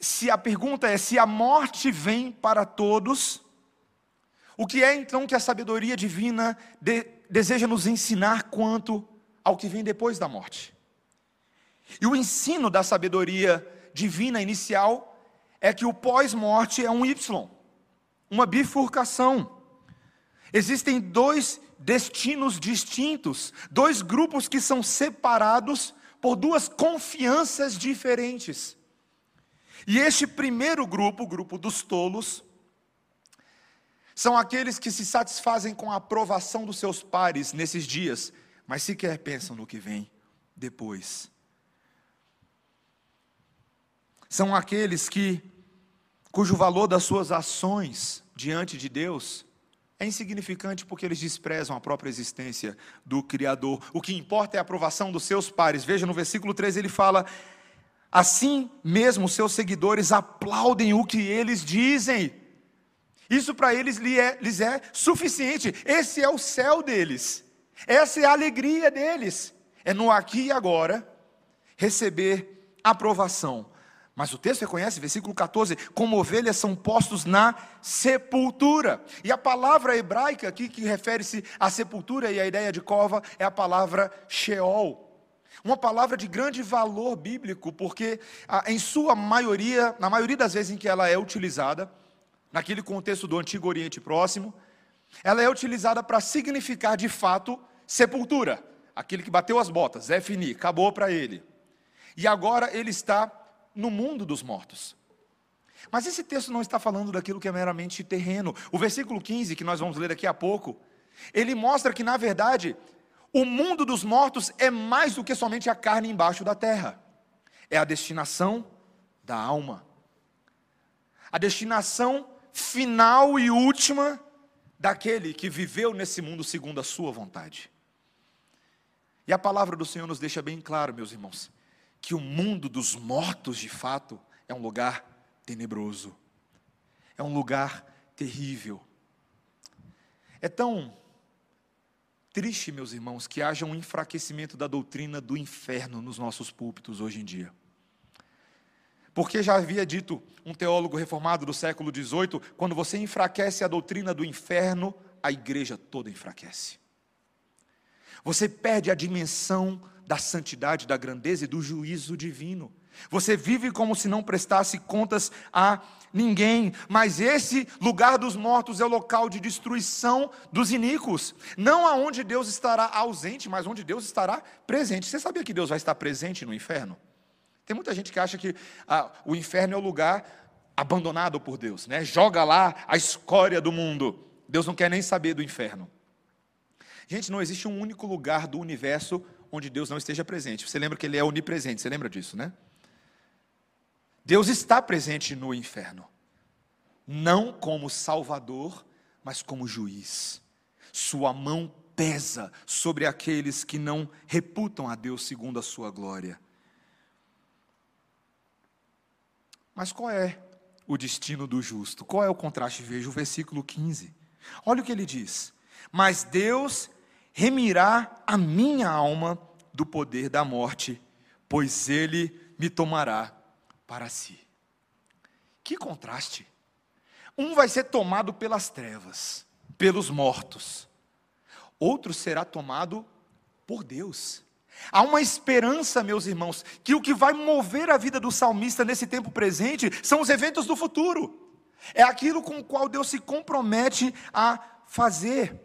se a pergunta é se a morte vem para todos, o que é então que a sabedoria divina de, deseja nos ensinar quanto ao que vem depois da morte? E o ensino da sabedoria divina inicial é que o pós-morte é um Y, uma bifurcação. Existem dois destinos distintos, dois grupos que são separados por duas confianças diferentes. E este primeiro grupo, o grupo dos tolos, são aqueles que se satisfazem com a aprovação dos seus pares nesses dias, mas sequer pensam no que vem depois. São aqueles que cujo valor das suas ações diante de Deus é insignificante porque eles desprezam a própria existência do Criador. O que importa é a aprovação dos seus pares. Veja no versículo 13 ele fala: Assim mesmo seus seguidores aplaudem o que eles dizem. Isso para eles é, lhes é suficiente. Esse é o céu deles. Essa é a alegria deles. É no aqui e agora receber aprovação. Mas o texto reconhece, versículo 14, como ovelhas são postos na sepultura. E a palavra hebraica aqui que refere-se à sepultura e à ideia de cova é a palavra Sheol. Uma palavra de grande valor bíblico, porque ah, em sua maioria, na maioria das vezes em que ela é utilizada, naquele contexto do Antigo Oriente Próximo, ela é utilizada para significar de fato sepultura. Aquele que bateu as botas, é fini, acabou para ele. E agora ele está no mundo dos mortos. Mas esse texto não está falando daquilo que é meramente terreno. O versículo 15, que nós vamos ler daqui a pouco, ele mostra que, na verdade, o mundo dos mortos é mais do que somente a carne embaixo da terra. É a destinação da alma. A destinação final e última daquele que viveu nesse mundo segundo a sua vontade. E a palavra do Senhor nos deixa bem claro, meus irmãos, que o mundo dos mortos, de fato, é um lugar tenebroso, é um lugar terrível. É tão triste, meus irmãos, que haja um enfraquecimento da doutrina do inferno nos nossos púlpitos hoje em dia. Porque já havia dito um teólogo reformado do século XVIII: quando você enfraquece a doutrina do inferno, a igreja toda enfraquece. Você perde a dimensão da santidade, da grandeza e do juízo divino. Você vive como se não prestasse contas a ninguém, mas esse lugar dos mortos é o local de destruição dos iníquos, não aonde Deus estará ausente, mas onde Deus estará presente. Você sabia que Deus vai estar presente no inferno? Tem muita gente que acha que ah, o inferno é o lugar abandonado por Deus, né? Joga lá a escória do mundo. Deus não quer nem saber do inferno. Gente, não existe um único lugar do universo onde Deus não esteja presente. Você lembra que Ele é onipresente, você lembra disso, né? Deus está presente no inferno, não como Salvador, mas como juiz. Sua mão pesa sobre aqueles que não reputam a Deus segundo a sua glória. Mas qual é o destino do justo? Qual é o contraste? Veja o versículo 15. Olha o que ele diz: Mas Deus remirá a minha alma do poder da morte, pois ele me tomará para si. Que contraste! Um vai ser tomado pelas trevas, pelos mortos, outro será tomado por Deus. Há uma esperança, meus irmãos, que o que vai mover a vida do salmista nesse tempo presente são os eventos do futuro. É aquilo com o qual Deus se compromete a fazer.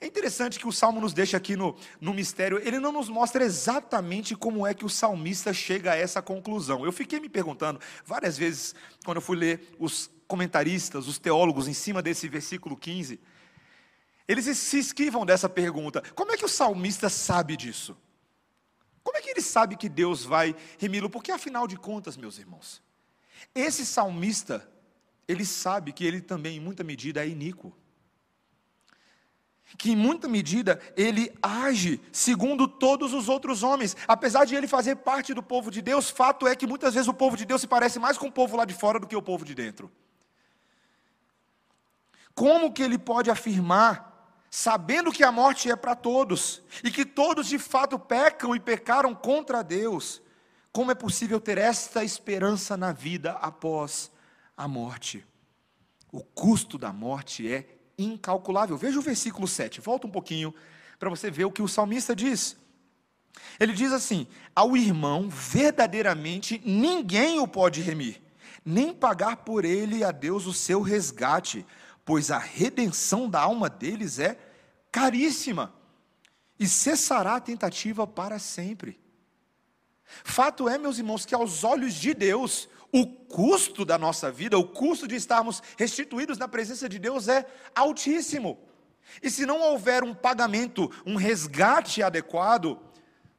É interessante que o salmo nos deixa aqui no, no mistério, ele não nos mostra exatamente como é que o salmista chega a essa conclusão. Eu fiquei me perguntando várias vezes, quando eu fui ler os comentaristas, os teólogos, em cima desse versículo 15, eles se esquivam dessa pergunta: como é que o salmista sabe disso? Como é que ele sabe que Deus vai remi-lo? Porque afinal de contas, meus irmãos, esse salmista, ele sabe que ele também, em muita medida, é iníquo que em muita medida ele age segundo todos os outros homens. Apesar de ele fazer parte do povo de Deus, fato é que muitas vezes o povo de Deus se parece mais com o povo lá de fora do que o povo de dentro. Como que ele pode afirmar, sabendo que a morte é para todos e que todos de fato pecam e pecaram contra Deus, como é possível ter esta esperança na vida após a morte? O custo da morte é incalculável. Veja o versículo 7, volta um pouquinho para você ver o que o salmista diz. Ele diz assim: Ao irmão, verdadeiramente ninguém o pode remir, nem pagar por ele a Deus o seu resgate, pois a redenção da alma deles é caríssima, e cessará a tentativa para sempre. Fato é, meus irmãos, que aos olhos de Deus, o custo da nossa vida, o custo de estarmos restituídos na presença de Deus é altíssimo. E se não houver um pagamento, um resgate adequado,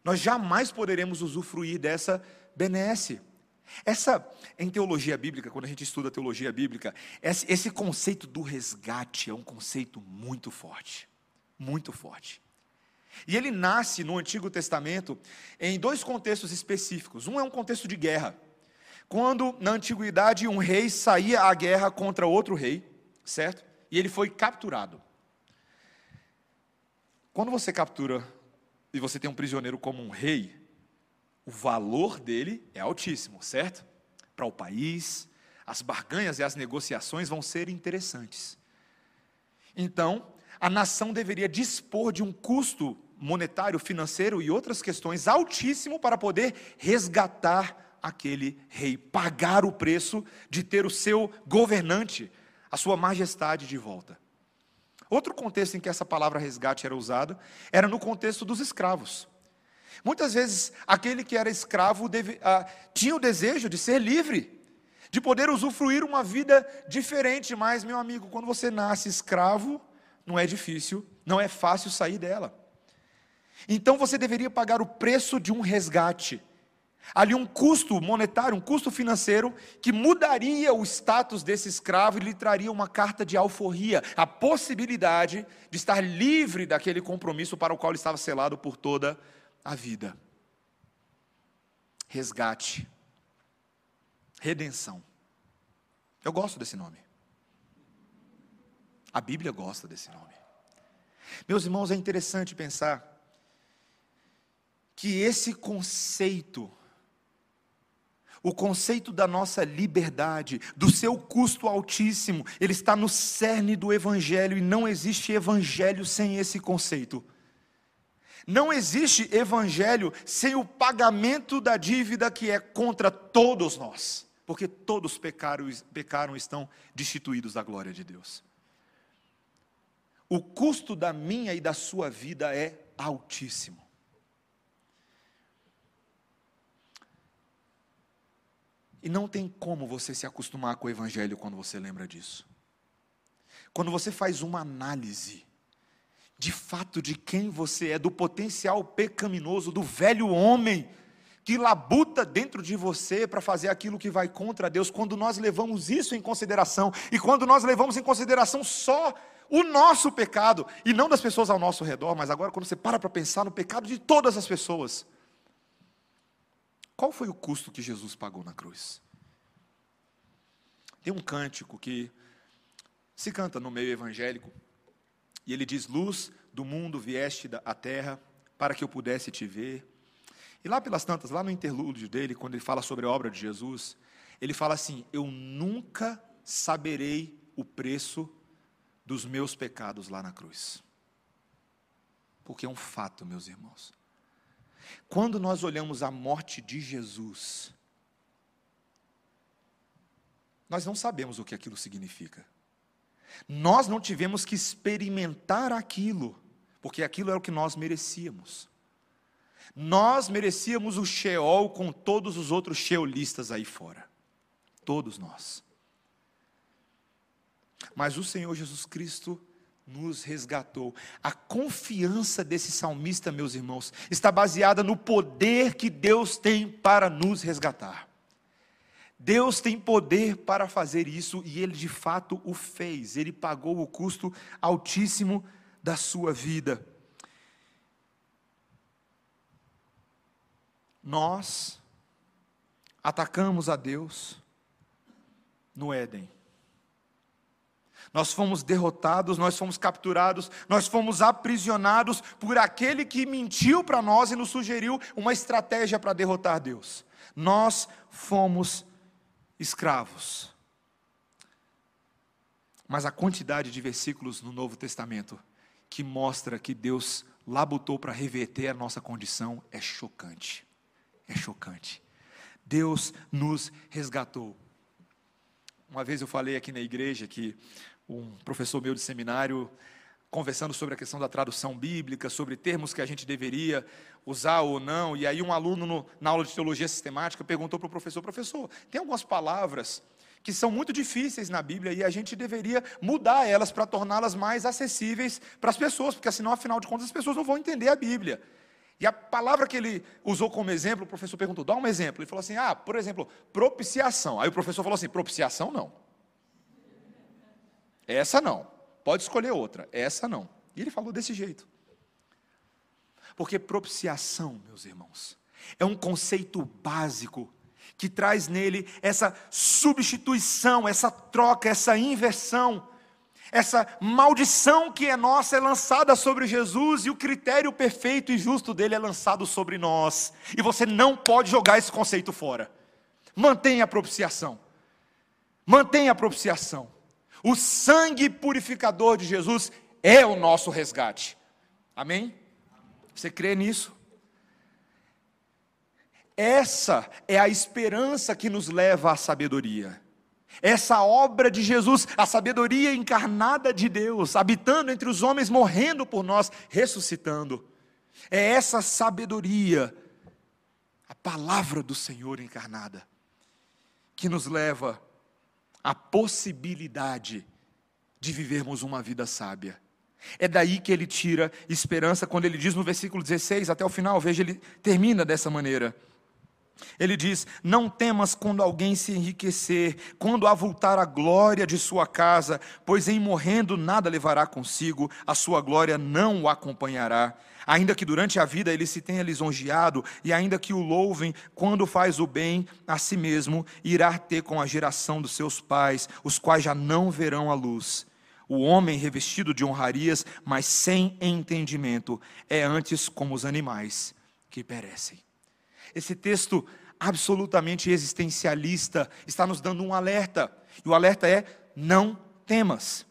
nós jamais poderemos usufruir dessa benesse. Essa, em teologia bíblica, quando a gente estuda teologia bíblica, esse conceito do resgate é um conceito muito forte. Muito forte. E ele nasce no Antigo Testamento em dois contextos específicos. Um é um contexto de guerra. Quando na antiguidade um rei saía à guerra contra outro rei, certo? E ele foi capturado. Quando você captura e você tem um prisioneiro como um rei, o valor dele é altíssimo, certo? Para o país, as barganhas e as negociações vão ser interessantes. Então, a nação deveria dispor de um custo monetário, financeiro e outras questões altíssimo para poder resgatar aquele rei, pagar o preço de ter o seu governante, a sua majestade de volta. Outro contexto em que essa palavra resgate era usada era no contexto dos escravos. Muitas vezes, aquele que era escravo deve, ah, tinha o desejo de ser livre, de poder usufruir uma vida diferente, mas, meu amigo, quando você nasce escravo, não é difícil, não é fácil sair dela. Então você deveria pagar o preço de um resgate ali um custo monetário, um custo financeiro, que mudaria o status desse escravo e lhe traria uma carta de alforria, a possibilidade de estar livre daquele compromisso para o qual ele estava selado por toda a vida. Resgate, redenção. Eu gosto desse nome. A Bíblia gosta desse nome. Meus irmãos, é interessante pensar que esse conceito o conceito da nossa liberdade, do seu custo altíssimo, ele está no cerne do Evangelho e não existe Evangelho sem esse conceito. Não existe Evangelho sem o pagamento da dívida que é contra todos nós, porque todos pecaram, pecaram e estão destituídos da glória de Deus. O custo da minha e da sua vida é altíssimo. E não tem como você se acostumar com o Evangelho quando você lembra disso. Quando você faz uma análise, de fato, de quem você é, do potencial pecaminoso, do velho homem, que labuta dentro de você para fazer aquilo que vai contra Deus, quando nós levamos isso em consideração, e quando nós levamos em consideração só o nosso pecado, e não das pessoas ao nosso redor, mas agora quando você para para pensar no pecado de todas as pessoas, qual foi o custo que Jesus pagou na cruz? Tem um cântico que se canta no meio evangélico, e ele diz: Luz do mundo vieste à terra para que eu pudesse te ver. E lá pelas tantas, lá no interlúdio dele, quando ele fala sobre a obra de Jesus, ele fala assim: Eu nunca saberei o preço dos meus pecados lá na cruz. Porque é um fato, meus irmãos. Quando nós olhamos a morte de Jesus, nós não sabemos o que aquilo significa. Nós não tivemos que experimentar aquilo, porque aquilo era o que nós merecíamos. Nós merecíamos o Sheol com todos os outros sheolistas aí fora. Todos nós. Mas o Senhor Jesus Cristo nos resgatou. A confiança desse salmista, meus irmãos, está baseada no poder que Deus tem para nos resgatar. Deus tem poder para fazer isso e ele de fato o fez. Ele pagou o custo altíssimo da sua vida. Nós atacamos a Deus no Éden. Nós fomos derrotados, nós fomos capturados, nós fomos aprisionados por aquele que mentiu para nós e nos sugeriu uma estratégia para derrotar Deus. Nós fomos escravos. Mas a quantidade de versículos no Novo Testamento que mostra que Deus labutou para reverter a nossa condição é chocante. É chocante. Deus nos resgatou. Uma vez eu falei aqui na igreja que um professor meu de seminário conversando sobre a questão da tradução bíblica, sobre termos que a gente deveria usar ou não, e aí um aluno no, na aula de teologia sistemática perguntou para o professor: professor, tem algumas palavras que são muito difíceis na Bíblia e a gente deveria mudar elas para torná-las mais acessíveis para as pessoas, porque senão, afinal de contas, as pessoas não vão entender a Bíblia. E a palavra que ele usou como exemplo, o professor perguntou: dá um exemplo. Ele falou assim: ah, por exemplo, propiciação. Aí o professor falou assim: propiciação não. Essa não. Pode escolher outra. Essa não. E ele falou desse jeito. Porque propiciação, meus irmãos, é um conceito básico que traz nele essa substituição, essa troca, essa inversão. Essa maldição que é nossa é lançada sobre Jesus e o critério perfeito e justo dele é lançado sobre nós. E você não pode jogar esse conceito fora. Mantenha a propiciação. Mantenha a propiciação. O sangue purificador de Jesus é o nosso resgate. Amém? Você crê nisso? Essa é a esperança que nos leva à sabedoria. Essa obra de Jesus, a sabedoria encarnada de Deus, habitando entre os homens, morrendo por nós, ressuscitando. É essa sabedoria, a palavra do Senhor encarnada, que nos leva a possibilidade de vivermos uma vida sábia. É daí que ele tira esperança quando ele diz no versículo 16 até o final, veja, ele termina dessa maneira. Ele diz: Não temas quando alguém se enriquecer, quando avultar a glória de sua casa, pois em morrendo nada levará consigo, a sua glória não o acompanhará. Ainda que durante a vida ele se tenha lisonjeado, e ainda que o louvem quando faz o bem a si mesmo, irá ter com a geração dos seus pais, os quais já não verão a luz. O homem revestido de honrarias, mas sem entendimento, é antes como os animais que perecem. Esse texto absolutamente existencialista está nos dando um alerta, e o alerta é: não temas.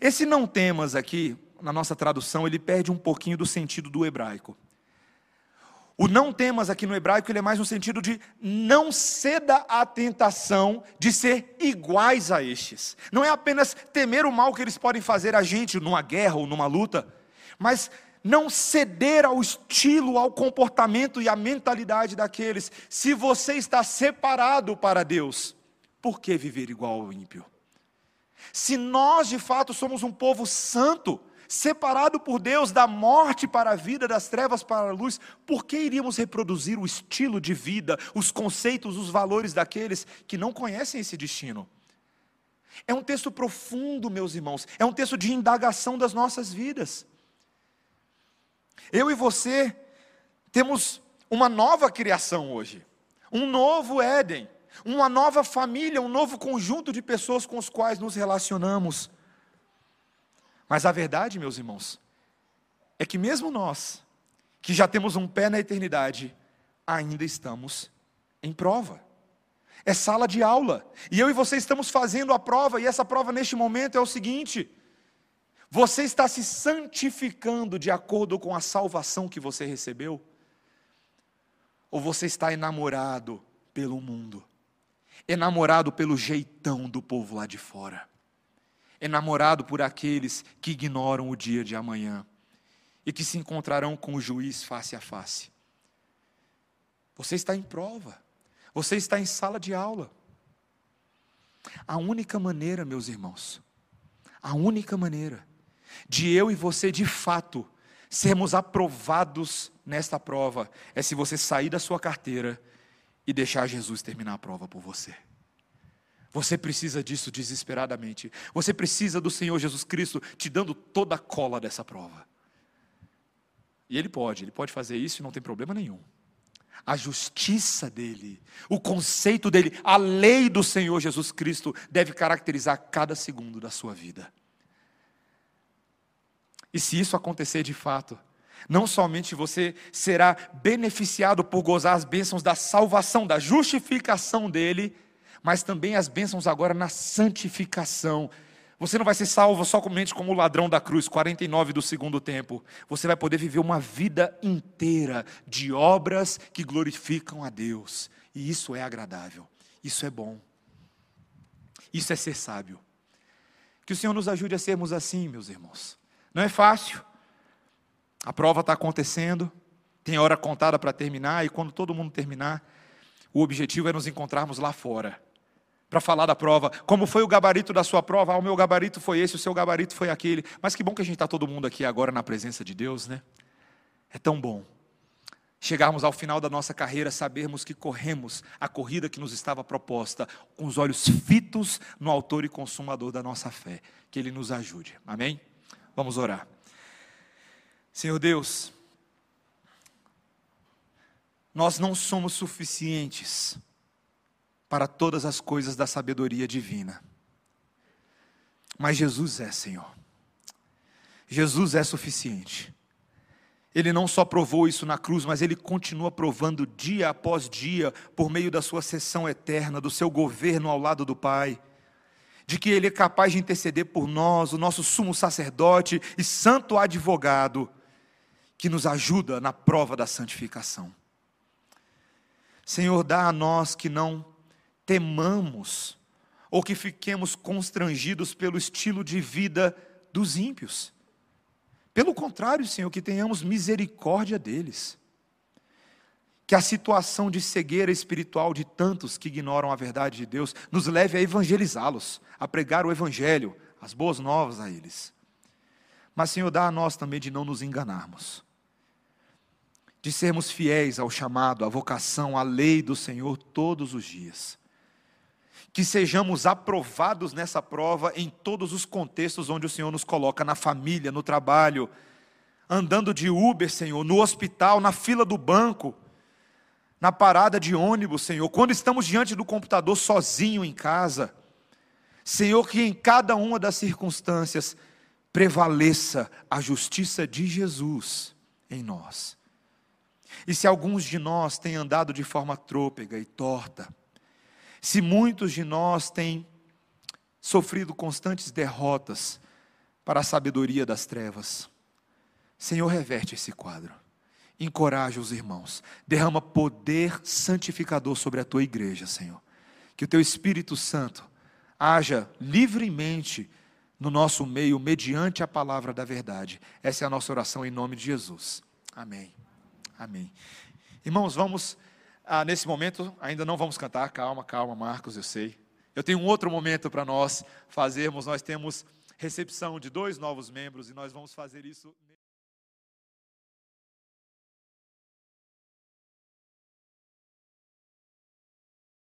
Esse não temas aqui, na nossa tradução, ele perde um pouquinho do sentido do hebraico. O não temas aqui no hebraico, ele é mais no sentido de não ceda à tentação de ser iguais a estes. Não é apenas temer o mal que eles podem fazer a gente numa guerra ou numa luta, mas não ceder ao estilo, ao comportamento e à mentalidade daqueles. Se você está separado para Deus, por que viver igual ao ímpio? Se nós de fato somos um povo santo, separado por Deus da morte para a vida, das trevas para a luz, por que iríamos reproduzir o estilo de vida, os conceitos, os valores daqueles que não conhecem esse destino? É um texto profundo, meus irmãos, é um texto de indagação das nossas vidas. Eu e você temos uma nova criação hoje, um novo Éden, uma nova família, um novo conjunto de pessoas com os quais nos relacionamos. Mas a verdade, meus irmãos, é que mesmo nós, que já temos um pé na eternidade, ainda estamos em prova. É sala de aula. E eu e você estamos fazendo a prova, e essa prova neste momento é o seguinte: você está se santificando de acordo com a salvação que você recebeu? Ou você está enamorado pelo mundo? Enamorado pelo jeitão do povo lá de fora? Enamorado por aqueles que ignoram o dia de amanhã e que se encontrarão com o juiz face a face. Você está em prova, você está em sala de aula. A única maneira, meus irmãos, a única maneira de eu e você de fato sermos aprovados nesta prova é se você sair da sua carteira e deixar Jesus terminar a prova por você. Você precisa disso desesperadamente. Você precisa do Senhor Jesus Cristo te dando toda a cola dessa prova. E Ele pode, Ele pode fazer isso e não tem problema nenhum. A justiça dele, o conceito dele, a lei do Senhor Jesus Cristo deve caracterizar cada segundo da sua vida. E se isso acontecer de fato, não somente você será beneficiado por gozar as bênçãos da salvação, da justificação dele, mas também as bênçãos agora na santificação. Você não vai ser salvo somente como o ladrão da cruz, 49 do segundo tempo. Você vai poder viver uma vida inteira de obras que glorificam a Deus. E isso é agradável, isso é bom, isso é ser sábio. Que o Senhor nos ajude a sermos assim, meus irmãos. Não é fácil. A prova está acontecendo, tem hora contada para terminar, e quando todo mundo terminar, o objetivo é nos encontrarmos lá fora para falar da prova. Como foi o gabarito da sua prova? Ah, o meu gabarito foi esse, o seu gabarito foi aquele. Mas que bom que a gente está todo mundo aqui agora na presença de Deus, né? É tão bom chegarmos ao final da nossa carreira, sabermos que corremos a corrida que nos estava proposta, com os olhos fitos no Autor e Consumador da nossa fé. Que Ele nos ajude. Amém? Vamos orar. Senhor Deus, nós não somos suficientes para todas as coisas da sabedoria divina. Mas Jesus é, Senhor. Jesus é suficiente. Ele não só provou isso na cruz, mas ele continua provando dia após dia, por meio da sua sessão eterna, do seu governo ao lado do Pai de que Ele é capaz de interceder por nós, o nosso sumo sacerdote e santo advogado, que nos ajuda na prova da santificação. Senhor, dá a nós que não temamos ou que fiquemos constrangidos pelo estilo de vida dos ímpios. Pelo contrário, Senhor, que tenhamos misericórdia deles que a situação de cegueira espiritual de tantos que ignoram a verdade de Deus nos leve a evangelizá-los, a pregar o evangelho, as boas novas a eles. Mas, Senhor, dá a nós também de não nos enganarmos, de sermos fiéis ao chamado, à vocação, à lei do Senhor todos os dias. Que sejamos aprovados nessa prova em todos os contextos onde o Senhor nos coloca, na família, no trabalho, andando de Uber, Senhor, no hospital, na fila do banco, na parada de ônibus, Senhor, quando estamos diante do computador sozinho em casa. Senhor, que em cada uma das circunstâncias prevaleça a justiça de Jesus em nós. E se alguns de nós têm andado de forma trôpega e torta, se muitos de nós têm sofrido constantes derrotas para a sabedoria das trevas, Senhor, reverte esse quadro encoraja os irmãos, derrama poder santificador sobre a tua igreja, Senhor. Que o teu Espírito Santo haja livremente no nosso meio, mediante a palavra da verdade. Essa é a nossa oração em nome de Jesus. Amém. Amém. Irmãos, vamos, ah, nesse momento, ainda não vamos cantar, calma, calma, Marcos, eu sei. Eu tenho um outro momento para nós fazermos, nós temos recepção de dois novos membros e nós vamos fazer isso.